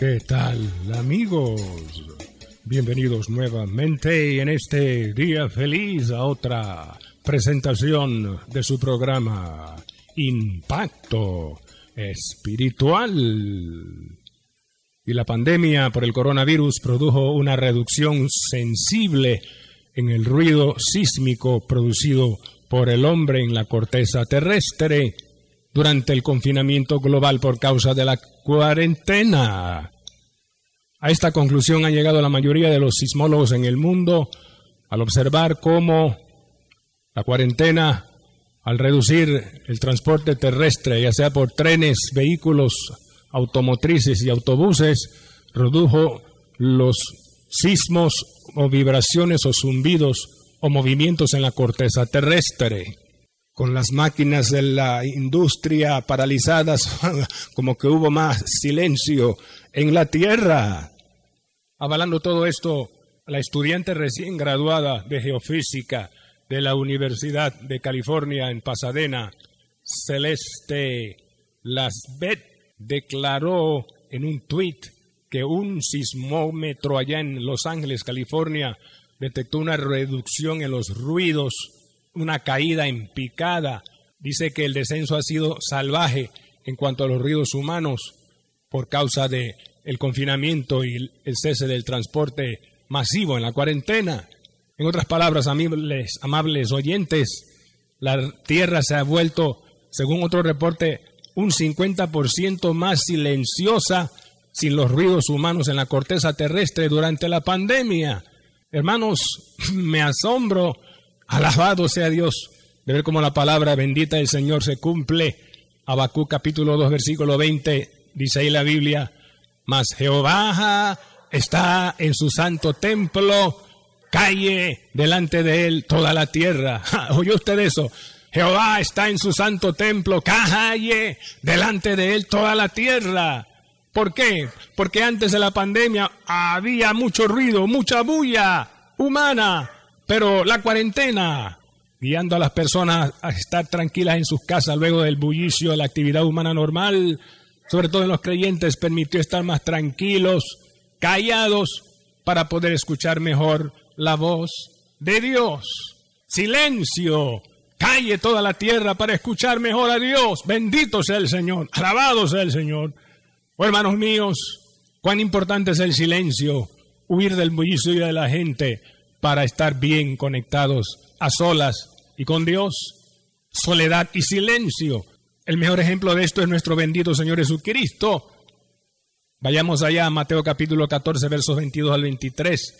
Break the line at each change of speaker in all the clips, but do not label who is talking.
¿Qué tal amigos? Bienvenidos nuevamente en este día feliz a otra presentación de su programa Impacto Espiritual. Y la pandemia por el coronavirus produjo una reducción sensible en el ruido sísmico producido por el hombre en la corteza terrestre durante el confinamiento global por causa de la cuarentena. A esta conclusión han llegado la mayoría de los sismólogos en el mundo al observar cómo la cuarentena, al reducir el transporte terrestre, ya sea por trenes, vehículos automotrices y autobuses, redujo los sismos o vibraciones o zumbidos o movimientos en la corteza terrestre con las máquinas de la industria paralizadas, como que hubo más silencio en la tierra. Avalando todo esto, la estudiante recién graduada de geofísica de la Universidad de California en Pasadena, Celeste Lasbet, declaró en un tuit que un sismómetro allá en Los Ángeles, California, detectó una reducción en los ruidos una caída en picada. Dice que el descenso ha sido salvaje en cuanto a los ruidos humanos por causa de el confinamiento y el cese del transporte masivo en la cuarentena. En otras palabras, amables, amables oyentes, la Tierra se ha vuelto, según otro reporte, un 50% más silenciosa sin los ruidos humanos en la corteza terrestre durante la pandemia. Hermanos, me asombro Alabado sea Dios de ver cómo la palabra bendita del Señor se cumple. Abacú capítulo 2 versículo 20 dice ahí la Biblia, mas Jehová está en su santo templo, calle delante de él toda la tierra. ¿Oyó usted eso? Jehová está en su santo templo, calle delante de él toda la tierra. ¿Por qué? Porque antes de la pandemia había mucho ruido, mucha bulla humana, pero la cuarentena, guiando a las personas a estar tranquilas en sus casas luego del bullicio de la actividad humana normal, sobre todo en los creyentes, permitió estar más tranquilos, callados, para poder escuchar mejor la voz de Dios. Silencio, calle toda la tierra para escuchar mejor a Dios. Bendito sea el Señor, alabado sea el Señor. Oh, hermanos míos, cuán importante es el silencio, huir del bullicio de la gente, para estar bien conectados a solas y con Dios. Soledad y silencio. El mejor ejemplo de esto es nuestro bendito Señor Jesucristo. Vayamos allá a Mateo capítulo 14, versos 22 al 23.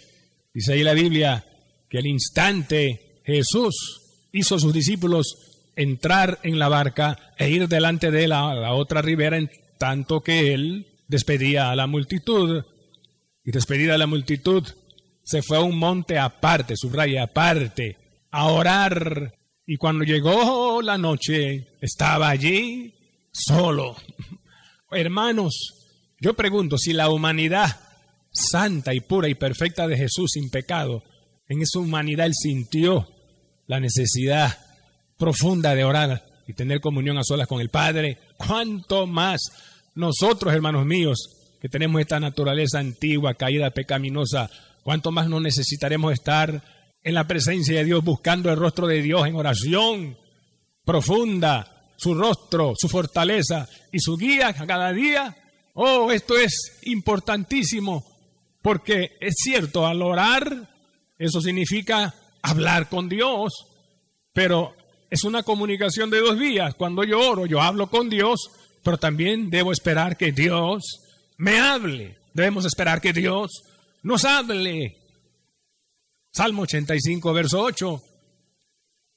Dice ahí la Biblia que al instante Jesús hizo a sus discípulos entrar en la barca e ir delante de él a la otra ribera en tanto que él despedía a la multitud. Y despedida a la multitud, se fue a un monte aparte, subraya aparte, a orar. Y cuando llegó la noche, estaba allí solo. Hermanos, yo pregunto si la humanidad santa y pura y perfecta de Jesús sin pecado, en esa humanidad él sintió la necesidad profunda de orar y tener comunión a solas con el Padre, cuánto más nosotros, hermanos míos, que tenemos esta naturaleza antigua, caída, pecaminosa, ¿Cuánto más no necesitaremos estar en la presencia de Dios buscando el rostro de Dios en oración profunda, su rostro, su fortaleza y su guía cada día? Oh, esto es importantísimo porque es cierto, al orar, eso significa hablar con Dios, pero es una comunicación de dos vías. Cuando yo oro, yo hablo con Dios, pero también debo esperar que Dios me hable. Debemos esperar que Dios nos hable. Salmo 85, verso 8.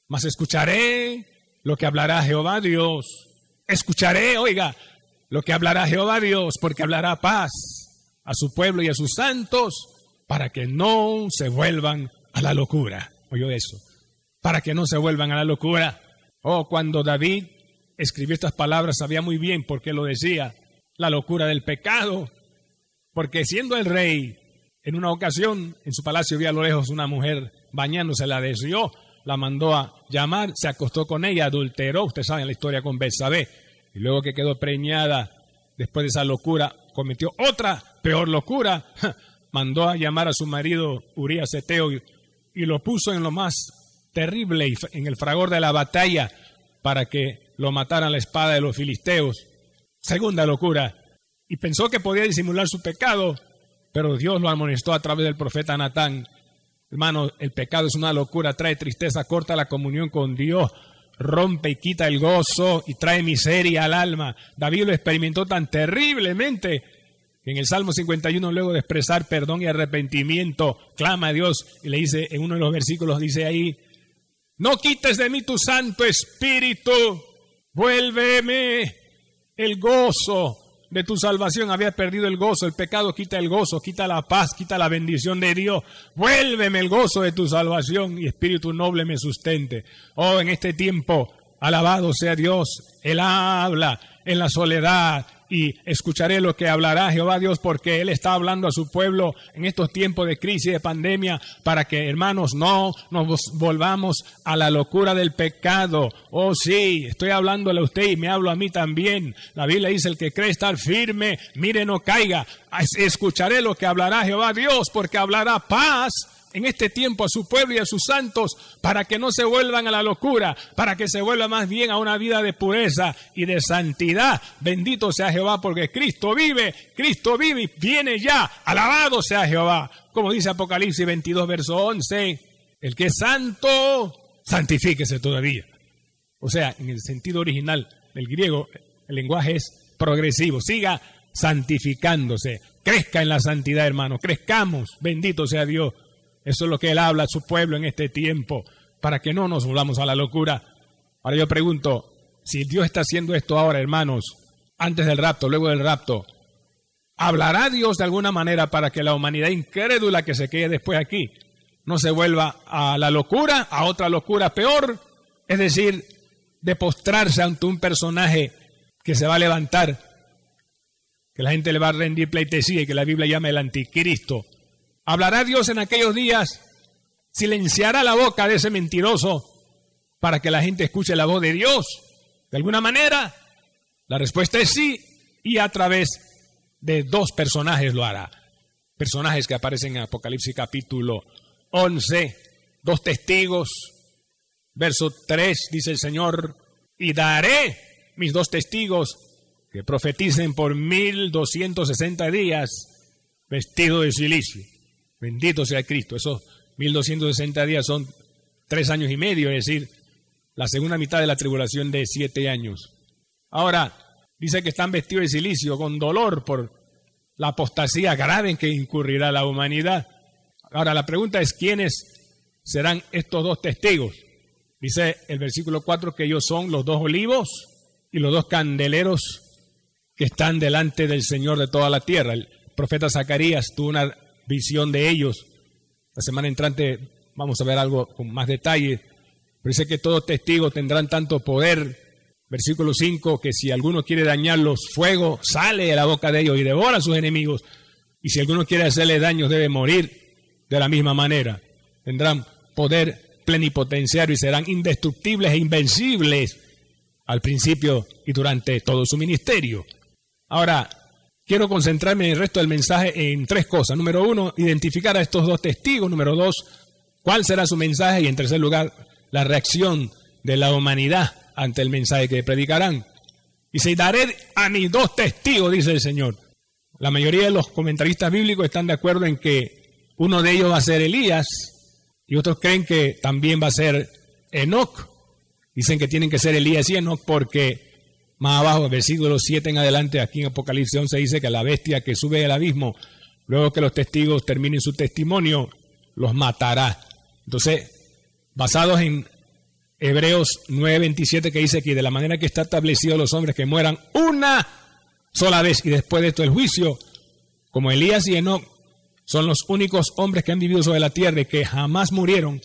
Mas escucharé lo que hablará Jehová Dios. Escucharé, oiga, lo que hablará Jehová Dios, porque hablará paz a su pueblo y a sus santos, para que no se vuelvan a la locura. Oyó eso, para que no se vuelvan a la locura. Oh, cuando David escribió estas palabras, sabía muy bien por qué lo decía, la locura del pecado, porque siendo el rey, en una ocasión en su palacio vio a lo lejos una mujer bañándose, la deseó, la mandó a llamar, se acostó con ella, adulteró, usted sabe la historia con Betsabé, y luego que quedó preñada, después de esa locura, cometió otra peor locura. Mandó a llamar a su marido Urias Eteo y, y lo puso en lo más terrible, en el fragor de la batalla, para que lo mataran la espada de los filisteos. Segunda locura. Y pensó que podía disimular su pecado, pero Dios lo amonestó a través del profeta Natán. Hermano, el pecado es una locura, trae tristeza, corta la comunión con Dios, rompe y quita el gozo y trae miseria al alma. David lo experimentó tan terriblemente que en el Salmo 51, luego de expresar perdón y arrepentimiento, clama a Dios y le dice, en uno de los versículos dice ahí, no quites de mí tu Santo Espíritu, vuélveme el gozo de tu salvación habías perdido el gozo, el pecado quita el gozo, quita la paz, quita la bendición de Dios. Vuélveme el gozo de tu salvación y espíritu noble me sustente. Oh, en este tiempo, alabado sea Dios. Él habla en la soledad, y escucharé lo que hablará Jehová Dios porque Él está hablando a su pueblo en estos tiempos de crisis, de pandemia, para que hermanos no nos volvamos a la locura del pecado. Oh sí, estoy hablándole a usted y me hablo a mí también. La Biblia dice, el que cree estar firme, mire no caiga. Escucharé lo que hablará Jehová Dios porque hablará paz en este tiempo a su pueblo y a sus santos para que no se vuelvan a la locura, para que se vuelva más bien a una vida de pureza y de santidad. Bendito sea Jehová porque Cristo vive, Cristo vive y viene ya. Alabado sea Jehová. Como dice Apocalipsis 22, verso 11, el que es santo, santifíquese todavía. O sea, en el sentido original del griego, el lenguaje es progresivo. Siga santificándose. Crezca en la santidad, hermano. Crezcamos. Bendito sea Dios. Eso es lo que Él habla a su pueblo en este tiempo, para que no nos volvamos a la locura. Ahora yo pregunto, si Dios está haciendo esto ahora, hermanos, antes del rapto, luego del rapto, ¿hablará Dios de alguna manera para que la humanidad incrédula que se quede después aquí no se vuelva a la locura, a otra locura peor? Es decir, de postrarse ante un personaje que se va a levantar, que la gente le va a rendir pleitesía y que la Biblia llama el anticristo, ¿Hablará Dios en aquellos días? ¿Silenciará la boca de ese mentiroso para que la gente escuche la voz de Dios? De alguna manera, la respuesta es sí y a través de dos personajes lo hará. Personajes que aparecen en Apocalipsis capítulo 11, dos testigos. Verso 3 dice el Señor, y daré mis dos testigos que profeticen por 1260 días vestido de silicio. Bendito sea Cristo. Esos 1260 días son tres años y medio, es decir, la segunda mitad de la tribulación de siete años. Ahora, dice que están vestidos de silicio con dolor por la apostasía grave en que incurrirá la humanidad. Ahora, la pregunta es, ¿quiénes serán estos dos testigos? Dice el versículo 4 que ellos son los dos olivos y los dos candeleros que están delante del Señor de toda la tierra. El profeta Zacarías tuvo una visión de ellos. La semana entrante vamos a ver algo con más detalle. Pero dice que todos testigos tendrán tanto poder. Versículo 5, que si alguno quiere dañarlos, fuego sale de la boca de ellos y devora a sus enemigos. Y si alguno quiere hacerle daños, debe morir de la misma manera. Tendrán poder plenipotenciario y serán indestructibles e invencibles al principio y durante todo su ministerio. Ahora, Quiero concentrarme en el resto del mensaje en tres cosas. Número uno, identificar a estos dos testigos. Número dos, cuál será su mensaje. Y en tercer lugar, la reacción de la humanidad ante el mensaje que predicarán. Y se daré a mis dos testigos, dice el Señor. La mayoría de los comentaristas bíblicos están de acuerdo en que uno de ellos va a ser Elías y otros creen que también va a ser Enoch. Dicen que tienen que ser Elías y Enoch porque más abajo, versículo 7 en adelante, aquí en Apocalipsis 11 dice que la bestia que sube al abismo, luego que los testigos terminen su testimonio, los matará. Entonces, basados en Hebreos 9:27 que dice que de la manera que está establecido los hombres que mueran una sola vez y después de esto el juicio, como Elías y Enoch son los únicos hombres que han vivido sobre la tierra y que jamás murieron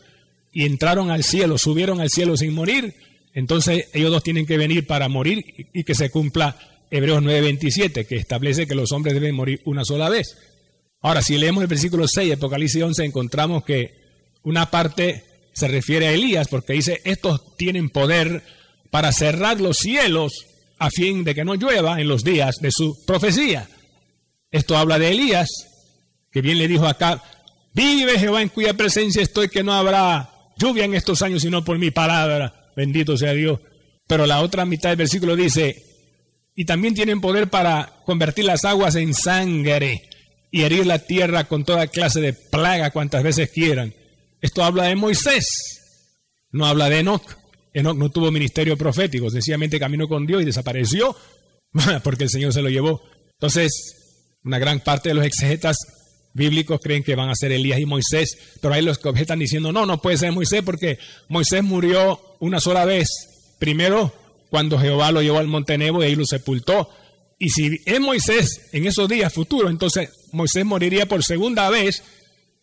y entraron al cielo, subieron al cielo sin morir, entonces ellos dos tienen que venir para morir y que se cumpla Hebreos 9:27, que establece que los hombres deben morir una sola vez. Ahora, si leemos el versículo 6, Apocalipsis 11, encontramos que una parte se refiere a Elías, porque dice, estos tienen poder para cerrar los cielos a fin de que no llueva en los días de su profecía. Esto habla de Elías, que bien le dijo acá, vive Jehová en cuya presencia estoy, que no habrá lluvia en estos años sino por mi palabra, bendito sea Dios. Pero la otra mitad del versículo dice, y también tienen poder para convertir las aguas en sangre y herir la tierra con toda clase de plaga cuantas veces quieran. Esto habla de Moisés, no habla de Enoch. Enoch no tuvo ministerio profético, sencillamente caminó con Dios y desapareció porque el Señor se lo llevó. Entonces, una gran parte de los exegetas bíblicos creen que van a ser Elías y Moisés, pero hay los que objetan diciendo, no, no puede ser Moisés porque Moisés murió una sola vez. Primero, cuando Jehová lo llevó al monte Nebo y ahí lo sepultó. Y si es Moisés en esos días futuros, entonces Moisés moriría por segunda vez,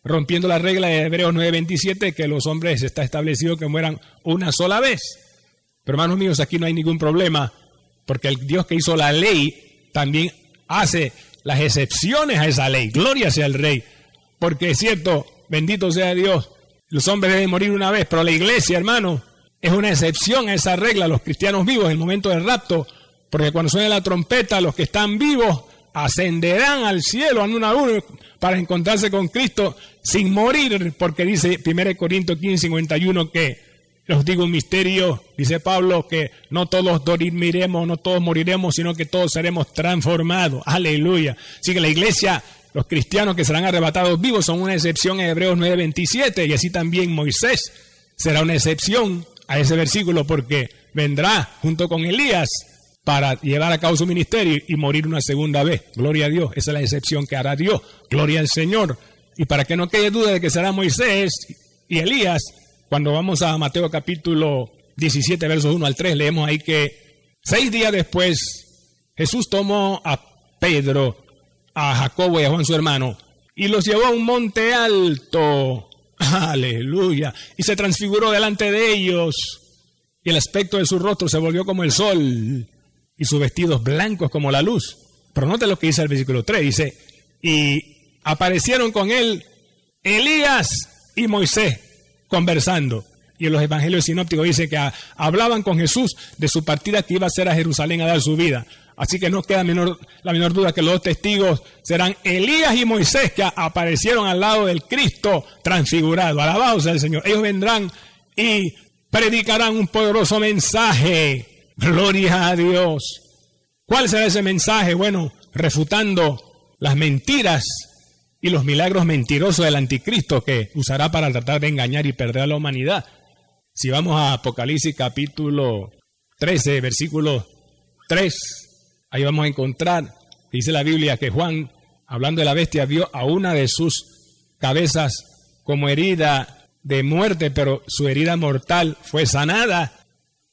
rompiendo la regla de Hebreos 9:27, que los hombres está establecido que mueran una sola vez. Pero hermanos míos, aquí no hay ningún problema, porque el Dios que hizo la ley también hace las excepciones a esa ley. Gloria sea el Rey. Porque es cierto, bendito sea Dios, los hombres deben morir una vez, pero la iglesia, hermano, es una excepción a esa regla, los cristianos vivos en el momento del rapto, porque cuando suene la trompeta, los que están vivos ascenderán al cielo a una uno para encontrarse con Cristo sin morir, porque dice 1 Corintios 15, 51 que os digo un misterio, dice Pablo, que no todos dormiremos, no todos moriremos, sino que todos seremos transformados. Aleluya. Así que la iglesia, los cristianos que serán arrebatados vivos son una excepción en Hebreos 9:27 y así también Moisés será una excepción a ese versículo porque vendrá junto con Elías para llevar a cabo su ministerio y morir una segunda vez. Gloria a Dios. Esa es la excepción que hará Dios. Gloria al Señor. Y para que no quede duda de que será Moisés y Elías, cuando vamos a Mateo capítulo 17, versos 1 al 3, leemos ahí que seis días después Jesús tomó a Pedro, a Jacobo y a Juan su hermano y los llevó a un monte alto. Aleluya. Y se transfiguró delante de ellos. Y el aspecto de su rostro se volvió como el sol y sus vestidos blancos como la luz. Pero note lo que dice el versículo 3. Dice, y aparecieron con él Elías y Moisés conversando. Y en los evangelios sinópticos dice que hablaban con Jesús de su partida que iba a ser a Jerusalén a dar su vida. Así que no queda menor, la menor duda que los dos testigos serán Elías y Moisés que aparecieron al lado del Cristo transfigurado. Alabado sea el Señor. Ellos vendrán y predicarán un poderoso mensaje. Gloria a Dios. ¿Cuál será ese mensaje? Bueno, refutando las mentiras y los milagros mentirosos del anticristo que usará para tratar de engañar y perder a la humanidad. Si vamos a Apocalipsis capítulo 13, versículo 3, ahí vamos a encontrar, dice la Biblia, que Juan, hablando de la bestia, vio a una de sus cabezas como herida de muerte, pero su herida mortal fue sanada.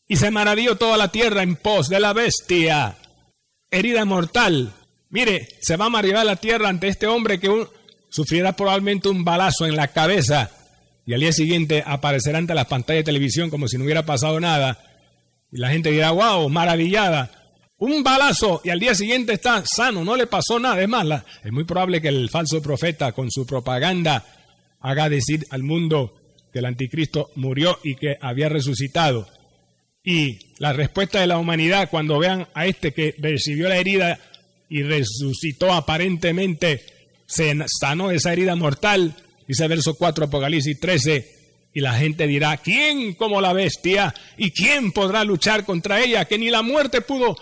Y se maravilló toda la tierra en pos de la bestia. Herida mortal, Mire, se va a maravillar la tierra ante este hombre que sufrirá probablemente un balazo en la cabeza y al día siguiente aparecerá ante las pantallas de televisión como si no hubiera pasado nada. Y la gente dirá, wow, maravillada. Un balazo y al día siguiente está sano, no le pasó nada. Es más, es muy probable que el falso profeta con su propaganda haga decir al mundo que el anticristo murió y que había resucitado. Y la respuesta de la humanidad cuando vean a este que recibió la herida y resucitó aparentemente, se sanó esa herida mortal, dice verso 4 Apocalipsis 13, y la gente dirá, ¿quién como la bestia? ¿Y quién podrá luchar contra ella? Que ni la muerte pudo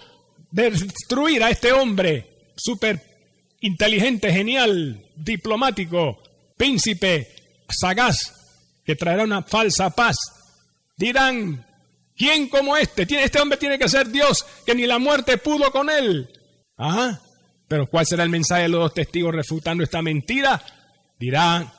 destruir a este hombre, súper inteligente, genial, diplomático, príncipe, sagaz, que traerá una falsa paz. Dirán, ¿quién como este? Este hombre tiene que ser Dios, que ni la muerte pudo con él. Ajá. Pero ¿cuál será el mensaje de los dos testigos refutando esta mentira? Dirá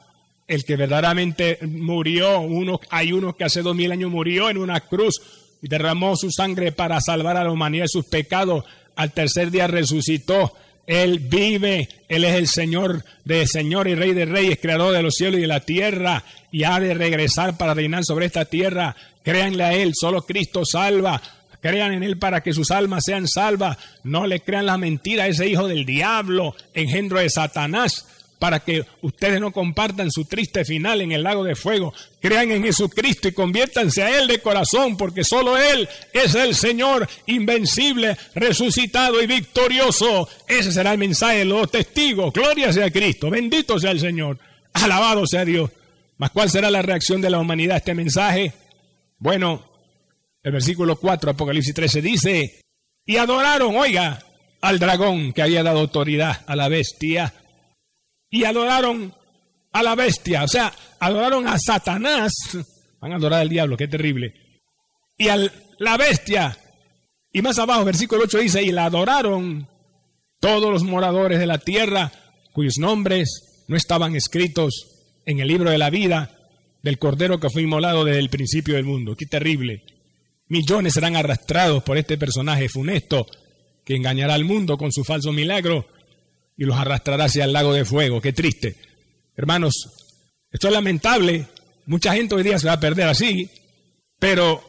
el que verdaderamente murió, uno, hay uno que hace dos mil años murió en una cruz y derramó su sangre para salvar a la humanidad de sus pecados. al tercer día resucitó. Él vive, Él es el Señor de Señor y Rey de Reyes, Creador de los cielos y de la tierra, y ha de regresar para reinar sobre esta tierra. Créanle a Él, solo Cristo salva. Crean en Él para que sus almas sean salvas. No le crean la mentira a ese hijo del diablo, engendro de Satanás para que ustedes no compartan su triste final en el lago de fuego. Crean en Jesucristo y conviértanse a Él de corazón, porque solo Él es el Señor invencible, resucitado y victorioso. Ese será el mensaje de los testigos. Gloria sea Cristo, bendito sea el Señor, alabado sea Dios. Mas ¿cuál será la reacción de la humanidad a este mensaje? Bueno, el versículo 4, Apocalipsis 13 dice, y adoraron, oiga, al dragón que había dado autoridad a la bestia y adoraron a la bestia, o sea, adoraron a Satanás, van a adorar al diablo, qué terrible, y a la bestia, y más abajo, versículo 8 dice, y la adoraron todos los moradores de la tierra, cuyos nombres no estaban escritos en el libro de la vida del Cordero que fue inmolado desde el principio del mundo. Qué terrible. Millones serán arrastrados por este personaje funesto que engañará al mundo con su falso milagro y los arrastrará hacia el lago de fuego. Qué triste. Hermanos, esto es lamentable. Mucha gente hoy día se va a perder así, pero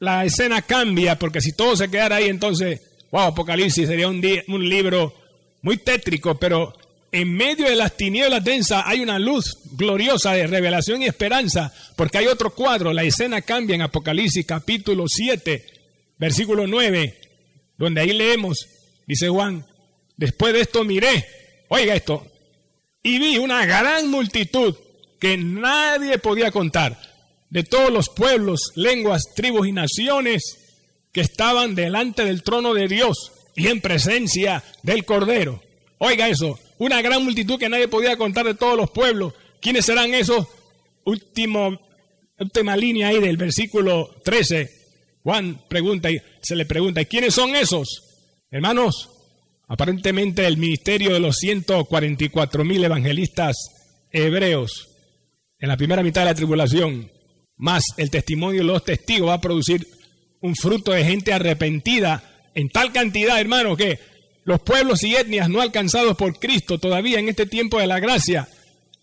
la escena cambia porque si todo se quedara ahí, entonces, wow, Apocalipsis sería un, un libro muy tétrico, pero en medio de las tinieblas densas hay una luz gloriosa de revelación y esperanza, porque hay otro cuadro, la escena cambia en Apocalipsis capítulo 7, versículo 9, donde ahí leemos, dice Juan, después de esto miré Oiga esto. Y vi una gran multitud que nadie podía contar, de todos los pueblos, lenguas, tribus y naciones que estaban delante del trono de Dios y en presencia del Cordero. Oiga eso, una gran multitud que nadie podía contar de todos los pueblos. ¿Quiénes serán esos? Último, última línea ahí del versículo 13. Juan pregunta y se le pregunta, ¿y quiénes son esos? Hermanos, Aparentemente el ministerio de los 144 mil evangelistas hebreos en la primera mitad de la tribulación, más el testimonio de los testigos, va a producir un fruto de gente arrepentida en tal cantidad, hermano, que los pueblos y etnias no alcanzados por Cristo todavía en este tiempo de la gracia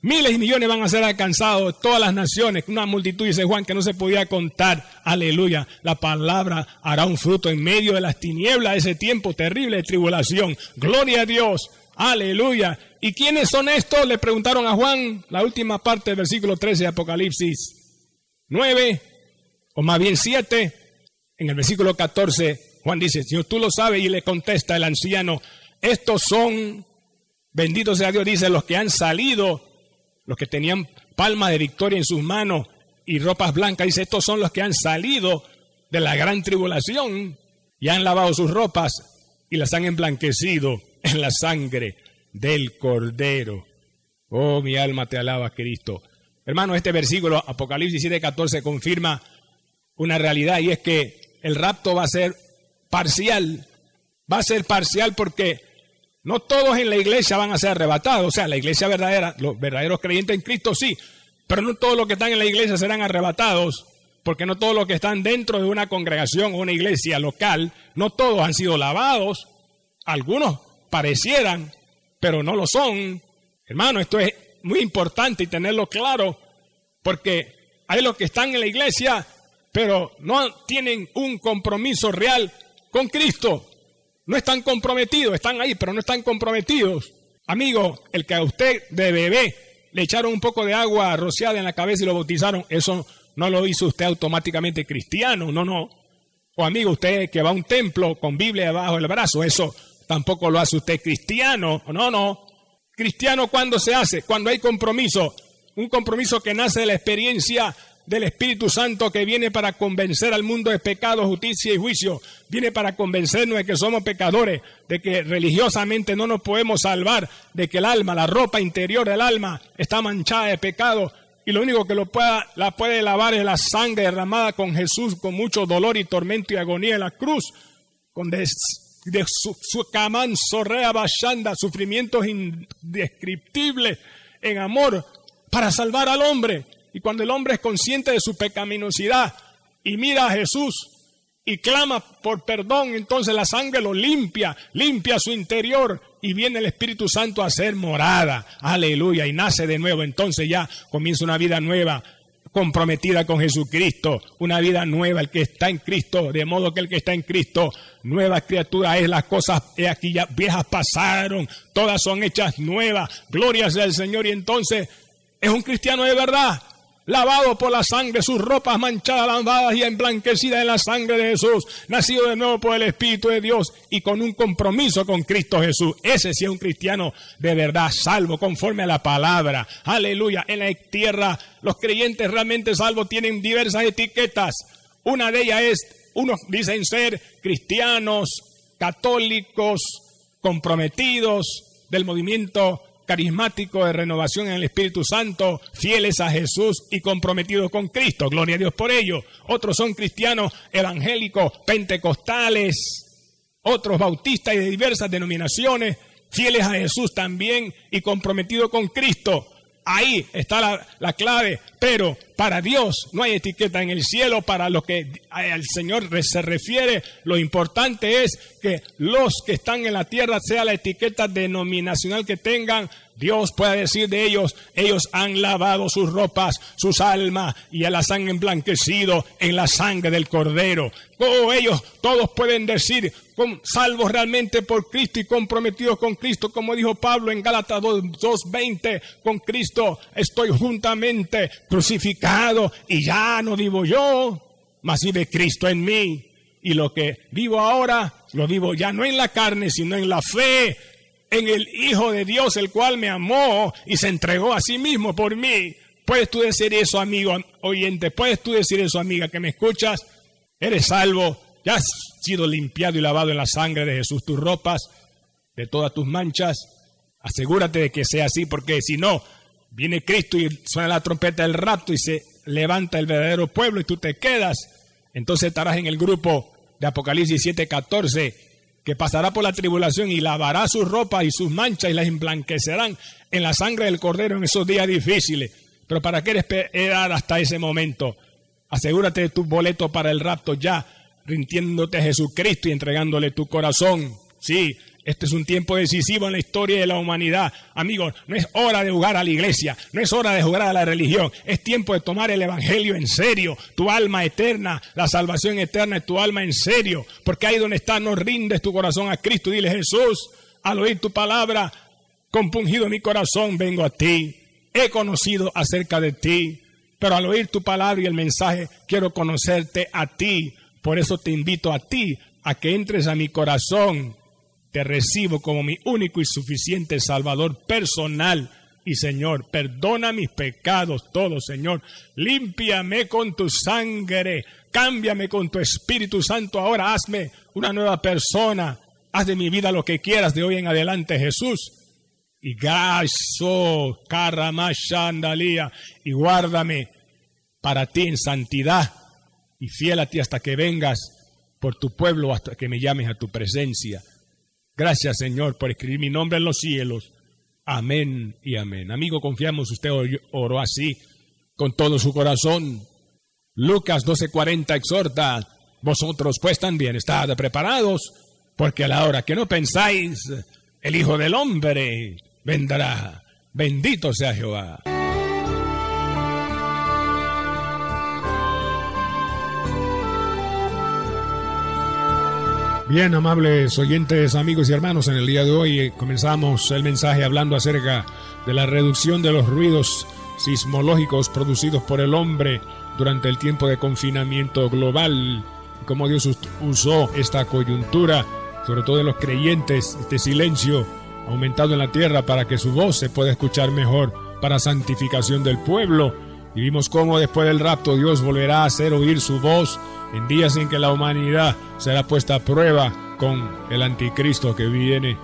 Miles y millones van a ser alcanzados, todas las naciones, una multitud, dice Juan, que no se podía contar. Aleluya. La palabra hará un fruto en medio de las tinieblas de ese tiempo terrible de tribulación. Gloria a Dios. Aleluya. ¿Y quiénes son estos? Le preguntaron a Juan, la última parte del versículo 13 de Apocalipsis 9, o más bien 7. En el versículo 14, Juan dice, Señor, tú lo sabes, y le contesta el anciano, estos son, benditos sea Dios, dice, los que han salido los que tenían palmas de victoria en sus manos y ropas blancas, dice, estos son los que han salido de la gran tribulación y han lavado sus ropas y las han emblanquecido en la sangre del Cordero. Oh, mi alma te alaba, Cristo. Hermano, este versículo, Apocalipsis 7:14, confirma una realidad y es que el rapto va a ser parcial. Va a ser parcial porque no todos en la iglesia van a ser arrebatados. O sea, la iglesia verdadera, los verdaderos creyentes en Cristo sí. Pero no todos los que están en la iglesia serán arrebatados. Porque no todos los que están dentro de una congregación o una iglesia local, no todos han sido lavados. Algunos parecieran, pero no lo son. Hermano, esto es muy importante y tenerlo claro. Porque hay los que están en la iglesia, pero no tienen un compromiso real con Cristo. No están comprometidos, están ahí, pero no están comprometidos. Amigo, el que a usted de bebé le echaron un poco de agua rociada en la cabeza y lo bautizaron, eso no lo hizo usted automáticamente cristiano, no, no. O amigo, usted que va a un templo con Biblia debajo del brazo, eso tampoco lo hace usted cristiano, no, no. Cristiano cuando se hace, cuando hay compromiso, un compromiso que nace de la experiencia del Espíritu Santo que viene para convencer al mundo de pecado, justicia y juicio. Viene para convencernos de que somos pecadores, de que religiosamente no nos podemos salvar, de que el alma, la ropa interior del alma está manchada de pecado y lo único que lo pueda, la puede lavar es la sangre derramada con Jesús con mucho dolor y tormento y agonía en la cruz, con su camán sorrea bashanda, sufrimientos indescriptibles en amor para salvar al hombre. Y cuando el hombre es consciente de su pecaminosidad y mira a Jesús y clama por perdón, entonces la sangre lo limpia, limpia su interior y viene el Espíritu Santo a ser morada. Aleluya. Y nace de nuevo. Entonces ya comienza una vida nueva, comprometida con Jesucristo. Una vida nueva, el que está en Cristo. De modo que el que está en Cristo, nueva criatura es. Las cosas aquí ya viejas pasaron. Todas son hechas nuevas. Gloria sea el Señor. Y entonces es un cristiano de verdad lavado por la sangre, sus ropas manchadas, lavadas y emblanquecidas en la sangre de Jesús, nacido de nuevo por el Espíritu de Dios y con un compromiso con Cristo Jesús. Ese sí es un cristiano de verdad, salvo conforme a la palabra. Aleluya. En la tierra, los creyentes realmente salvos tienen diversas etiquetas. Una de ellas es, unos dicen ser cristianos, católicos, comprometidos del movimiento carismático de renovación en el Espíritu Santo, fieles a Jesús y comprometidos con Cristo. Gloria a Dios por ello. Otros son cristianos evangélicos, pentecostales, otros bautistas y de diversas denominaciones, fieles a Jesús también y comprometidos con Cristo. Ahí está la, clave, pero para Dios no hay etiqueta en el cielo, para lo que al Señor se refiere, lo importante es que los que están en la tierra, sea la etiqueta denominacional que tengan, Dios pueda decir de ellos, ellos han lavado sus ropas, sus almas y las han emblanquecido en la sangre del Cordero. Oh, ellos todos pueden decir, salvos realmente por Cristo y comprometidos con Cristo, como dijo Pablo en Gálatas 2.20, con Cristo estoy juntamente crucificado y ya no vivo yo, mas vive Cristo en mí. Y lo que vivo ahora, lo vivo ya no en la carne, sino en la fe en el Hijo de Dios, el cual me amó y se entregó a sí mismo por mí. ¿Puedes tú decir eso, amigo oyente? ¿Puedes tú decir eso, amiga, que me escuchas? Eres salvo, ya has sido limpiado y lavado en la sangre de Jesús tus ropas, de todas tus manchas. Asegúrate de que sea así, porque si no, viene Cristo y suena la trompeta del rapto y se levanta el verdadero pueblo y tú te quedas. Entonces estarás en el grupo de Apocalipsis 7:14 que pasará por la tribulación y lavará sus ropas y sus manchas y las emblanquecerán en la sangre del cordero en esos días difíciles. Pero ¿para qué esperar hasta ese momento? Asegúrate de tu boleto para el rapto ya, rindiéndote a Jesucristo y entregándole tu corazón. Sí, este es un tiempo decisivo en la historia de la humanidad. Amigos, no es hora de jugar a la iglesia, no es hora de jugar a la religión. Es tiempo de tomar el Evangelio en serio. Tu alma eterna, la salvación eterna es tu alma en serio. Porque ahí donde estás, no rindes tu corazón a Cristo. Dile, Jesús, al oír tu palabra, compungido mi corazón, vengo a ti. He conocido acerca de ti. Pero al oír tu palabra y el mensaje, quiero conocerte a ti. Por eso te invito a ti a que entres a mi corazón te recibo como mi único y suficiente Salvador personal. Y Señor, perdona mis pecados todos, Señor. Límpiame con tu sangre. Cámbiame con tu Espíritu Santo. Ahora hazme una nueva persona. Haz de mi vida lo que quieras de hoy en adelante, Jesús. Y gaso, caramashandalía. Y guárdame para ti en santidad. Y fiel a ti hasta que vengas por tu pueblo, hasta que me llames a tu presencia. Gracias, Señor, por escribir mi nombre en los cielos. Amén y amén. Amigo, confiamos, usted oró así, con todo su corazón. Lucas 12:40 exhorta, vosotros pues también estad preparados, porque a la hora que no pensáis, el Hijo del Hombre vendrá. Bendito sea Jehová. Bien, amables oyentes, amigos y hermanos, en el día de hoy eh, comenzamos el mensaje hablando acerca de la reducción de los ruidos sismológicos producidos por el hombre durante el tiempo de confinamiento global, cómo Dios usó esta coyuntura, sobre todo en los creyentes, este silencio aumentado en la tierra para que su voz se pueda escuchar mejor para santificación del pueblo. Y vimos cómo después del rapto Dios volverá a hacer oír su voz en días en que la humanidad será puesta a prueba con el anticristo que viene.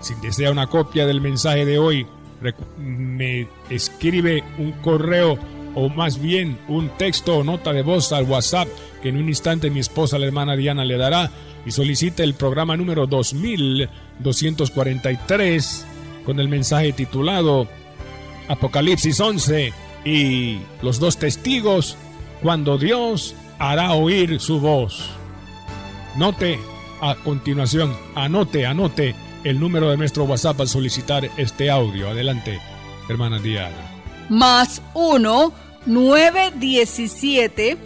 Si desea una copia del mensaje de hoy, me escribe un correo o más bien un texto o nota de voz al WhatsApp que en un instante mi esposa, la hermana Diana, le dará y solicite el programa número 2243 con el mensaje titulado Apocalipsis 11 y los dos testigos cuando Dios hará oír su voz. Note a continuación, anote, anote el número de nuestro WhatsApp al solicitar este audio. Adelante, hermana Diana.
Más 1 917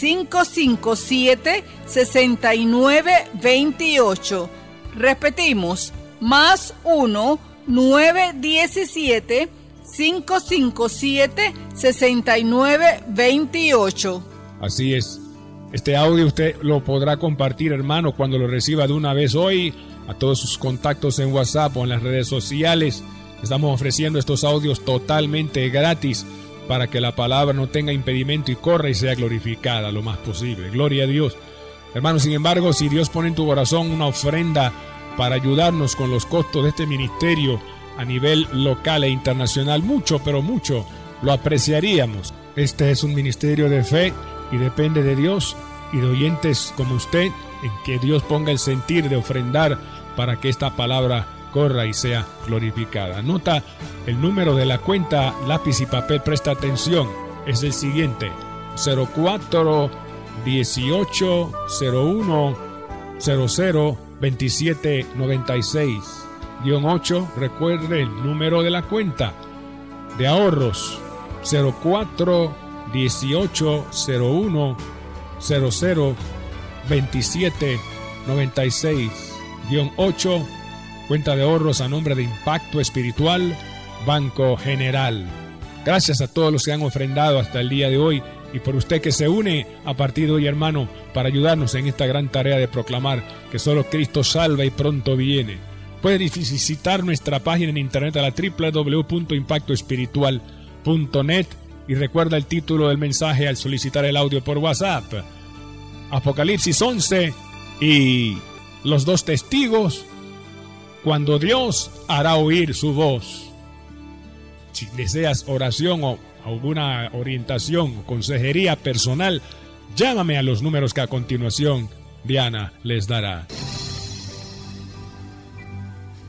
557 6928. Repetimos, más 1 917 557 6928.
Así es. Este audio usted lo podrá compartir, hermano, cuando lo reciba de una vez hoy a todos sus contactos en WhatsApp o en las redes sociales. Estamos ofreciendo estos audios totalmente gratis para que la palabra no tenga impedimento y corra y sea glorificada lo más posible. Gloria a Dios. Hermano, sin embargo, si Dios pone en tu corazón una ofrenda para ayudarnos con los costos de este ministerio a nivel local e internacional, mucho, pero mucho, lo apreciaríamos. Este es un ministerio de fe y depende de Dios y de oyentes como usted en que Dios ponga el sentir de ofrendar para que esta palabra corra y sea glorificada. Nota el número de la cuenta, lápiz y papel, presta atención. Es el siguiente: 04 18 01 00 27 96 8. Recuerde el número de la cuenta de ahorros 04 18 01 00 27 96 8 cuenta de ahorros a nombre de Impacto Espiritual, Banco General. Gracias a todos los que han ofrendado hasta el día de hoy y por usted que se une a partir de hoy, hermano, para ayudarnos en esta gran tarea de proclamar que solo Cristo salva y pronto viene. Puede visitar nuestra página en internet a la www.impactoespiritual.net y recuerda el título del mensaje al solicitar el audio por WhatsApp. Apocalipsis 11 y los dos testigos cuando Dios hará oír su voz. Si deseas oración o alguna orientación o consejería personal, llámame a los números que a continuación Diana les dará.